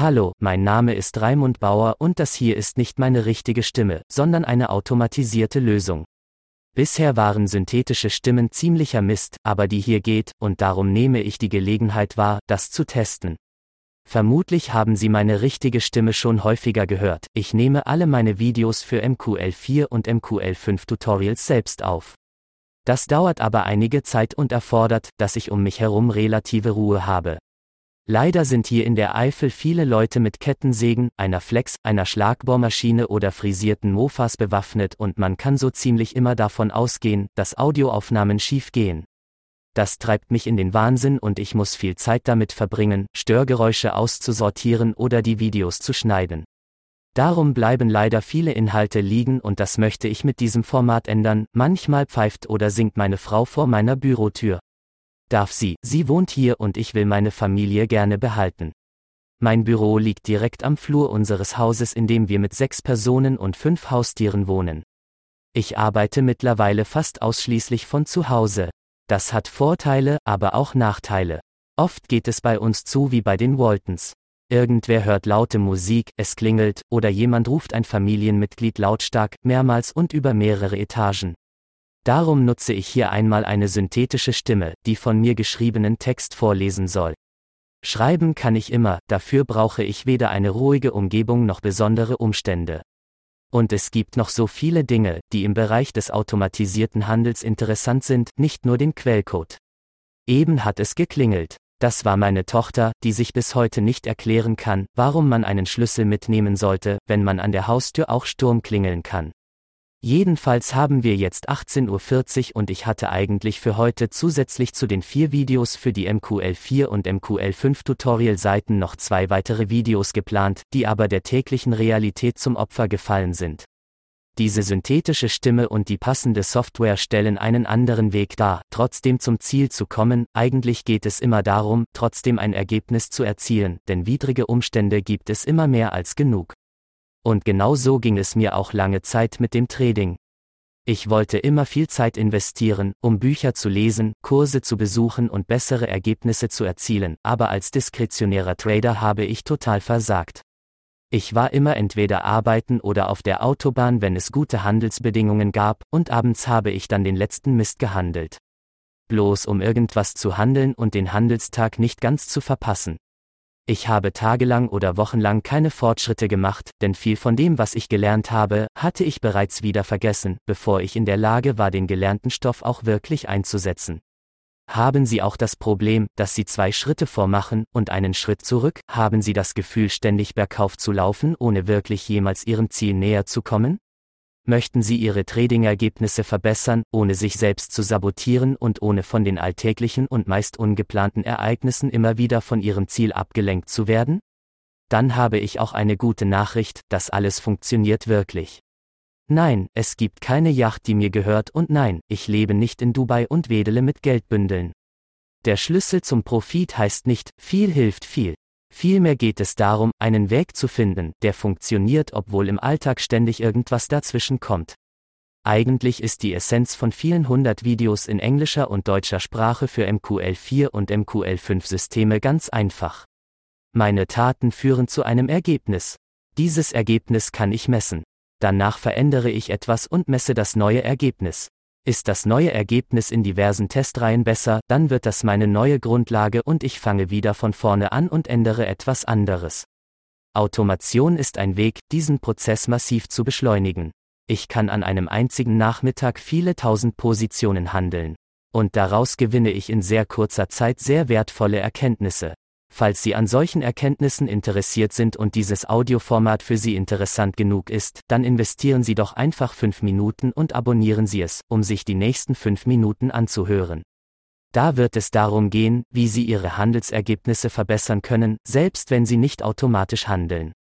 Hallo, mein Name ist Raimund Bauer und das hier ist nicht meine richtige Stimme, sondern eine automatisierte Lösung. Bisher waren synthetische Stimmen ziemlicher Mist, aber die hier geht, und darum nehme ich die Gelegenheit wahr, das zu testen. Vermutlich haben Sie meine richtige Stimme schon häufiger gehört. Ich nehme alle meine Videos für MQL4 und MQL5 Tutorials selbst auf. Das dauert aber einige Zeit und erfordert, dass ich um mich herum relative Ruhe habe. Leider sind hier in der Eifel viele Leute mit Kettensägen, einer Flex, einer Schlagbohrmaschine oder frisierten Mofas bewaffnet und man kann so ziemlich immer davon ausgehen, dass Audioaufnahmen schief gehen. Das treibt mich in den Wahnsinn und ich muss viel Zeit damit verbringen, Störgeräusche auszusortieren oder die Videos zu schneiden. Darum bleiben leider viele Inhalte liegen und das möchte ich mit diesem Format ändern, manchmal pfeift oder singt meine Frau vor meiner Bürotür. Darf sie, sie wohnt hier und ich will meine Familie gerne behalten. Mein Büro liegt direkt am Flur unseres Hauses, in dem wir mit sechs Personen und fünf Haustieren wohnen. Ich arbeite mittlerweile fast ausschließlich von zu Hause. Das hat Vorteile, aber auch Nachteile. Oft geht es bei uns zu wie bei den Waltons. Irgendwer hört laute Musik, es klingelt, oder jemand ruft ein Familienmitglied lautstark, mehrmals und über mehrere Etagen. Darum nutze ich hier einmal eine synthetische Stimme, die von mir geschriebenen Text vorlesen soll. Schreiben kann ich immer, dafür brauche ich weder eine ruhige Umgebung noch besondere Umstände. Und es gibt noch so viele Dinge, die im Bereich des automatisierten Handels interessant sind, nicht nur den Quellcode. Eben hat es geklingelt. Das war meine Tochter, die sich bis heute nicht erklären kann, warum man einen Schlüssel mitnehmen sollte, wenn man an der Haustür auch Sturm klingeln kann. Jedenfalls haben wir jetzt 18.40 Uhr und ich hatte eigentlich für heute zusätzlich zu den vier Videos für die MQL4 und MQL5 Tutorial-Seiten noch zwei weitere Videos geplant, die aber der täglichen Realität zum Opfer gefallen sind. Diese synthetische Stimme und die passende Software stellen einen anderen Weg dar, trotzdem zum Ziel zu kommen, eigentlich geht es immer darum, trotzdem ein Ergebnis zu erzielen, denn widrige Umstände gibt es immer mehr als genug. Und genau so ging es mir auch lange Zeit mit dem Trading. Ich wollte immer viel Zeit investieren, um Bücher zu lesen, Kurse zu besuchen und bessere Ergebnisse zu erzielen, aber als diskretionärer Trader habe ich total versagt. Ich war immer entweder arbeiten oder auf der Autobahn, wenn es gute Handelsbedingungen gab, und abends habe ich dann den letzten Mist gehandelt. Bloß um irgendwas zu handeln und den Handelstag nicht ganz zu verpassen. Ich habe tagelang oder wochenlang keine Fortschritte gemacht, denn viel von dem, was ich gelernt habe, hatte ich bereits wieder vergessen, bevor ich in der Lage war, den gelernten Stoff auch wirklich einzusetzen. Haben Sie auch das Problem, dass Sie zwei Schritte vormachen und einen Schritt zurück? Haben Sie das Gefühl, ständig bergauf zu laufen, ohne wirklich jemals Ihrem Ziel näher zu kommen? Möchten Sie Ihre Trading-Ergebnisse verbessern, ohne sich selbst zu sabotieren und ohne von den alltäglichen und meist ungeplanten Ereignissen immer wieder von Ihrem Ziel abgelenkt zu werden? Dann habe ich auch eine gute Nachricht, das alles funktioniert wirklich. Nein, es gibt keine Yacht, die mir gehört und nein, ich lebe nicht in Dubai und wedele mit Geldbündeln. Der Schlüssel zum Profit heißt nicht, viel hilft viel. Vielmehr geht es darum, einen Weg zu finden, der funktioniert, obwohl im Alltag ständig irgendwas dazwischen kommt. Eigentlich ist die Essenz von vielen hundert Videos in englischer und deutscher Sprache für MQL4 und MQL5 Systeme ganz einfach. Meine Taten führen zu einem Ergebnis. Dieses Ergebnis kann ich messen. Danach verändere ich etwas und messe das neue Ergebnis. Ist das neue Ergebnis in diversen Testreihen besser, dann wird das meine neue Grundlage und ich fange wieder von vorne an und ändere etwas anderes. Automation ist ein Weg, diesen Prozess massiv zu beschleunigen. Ich kann an einem einzigen Nachmittag viele tausend Positionen handeln. Und daraus gewinne ich in sehr kurzer Zeit sehr wertvolle Erkenntnisse. Falls Sie an solchen Erkenntnissen interessiert sind und dieses Audioformat für Sie interessant genug ist, dann investieren Sie doch einfach 5 Minuten und abonnieren Sie es, um sich die nächsten 5 Minuten anzuhören. Da wird es darum gehen, wie Sie Ihre Handelsergebnisse verbessern können, selbst wenn Sie nicht automatisch handeln.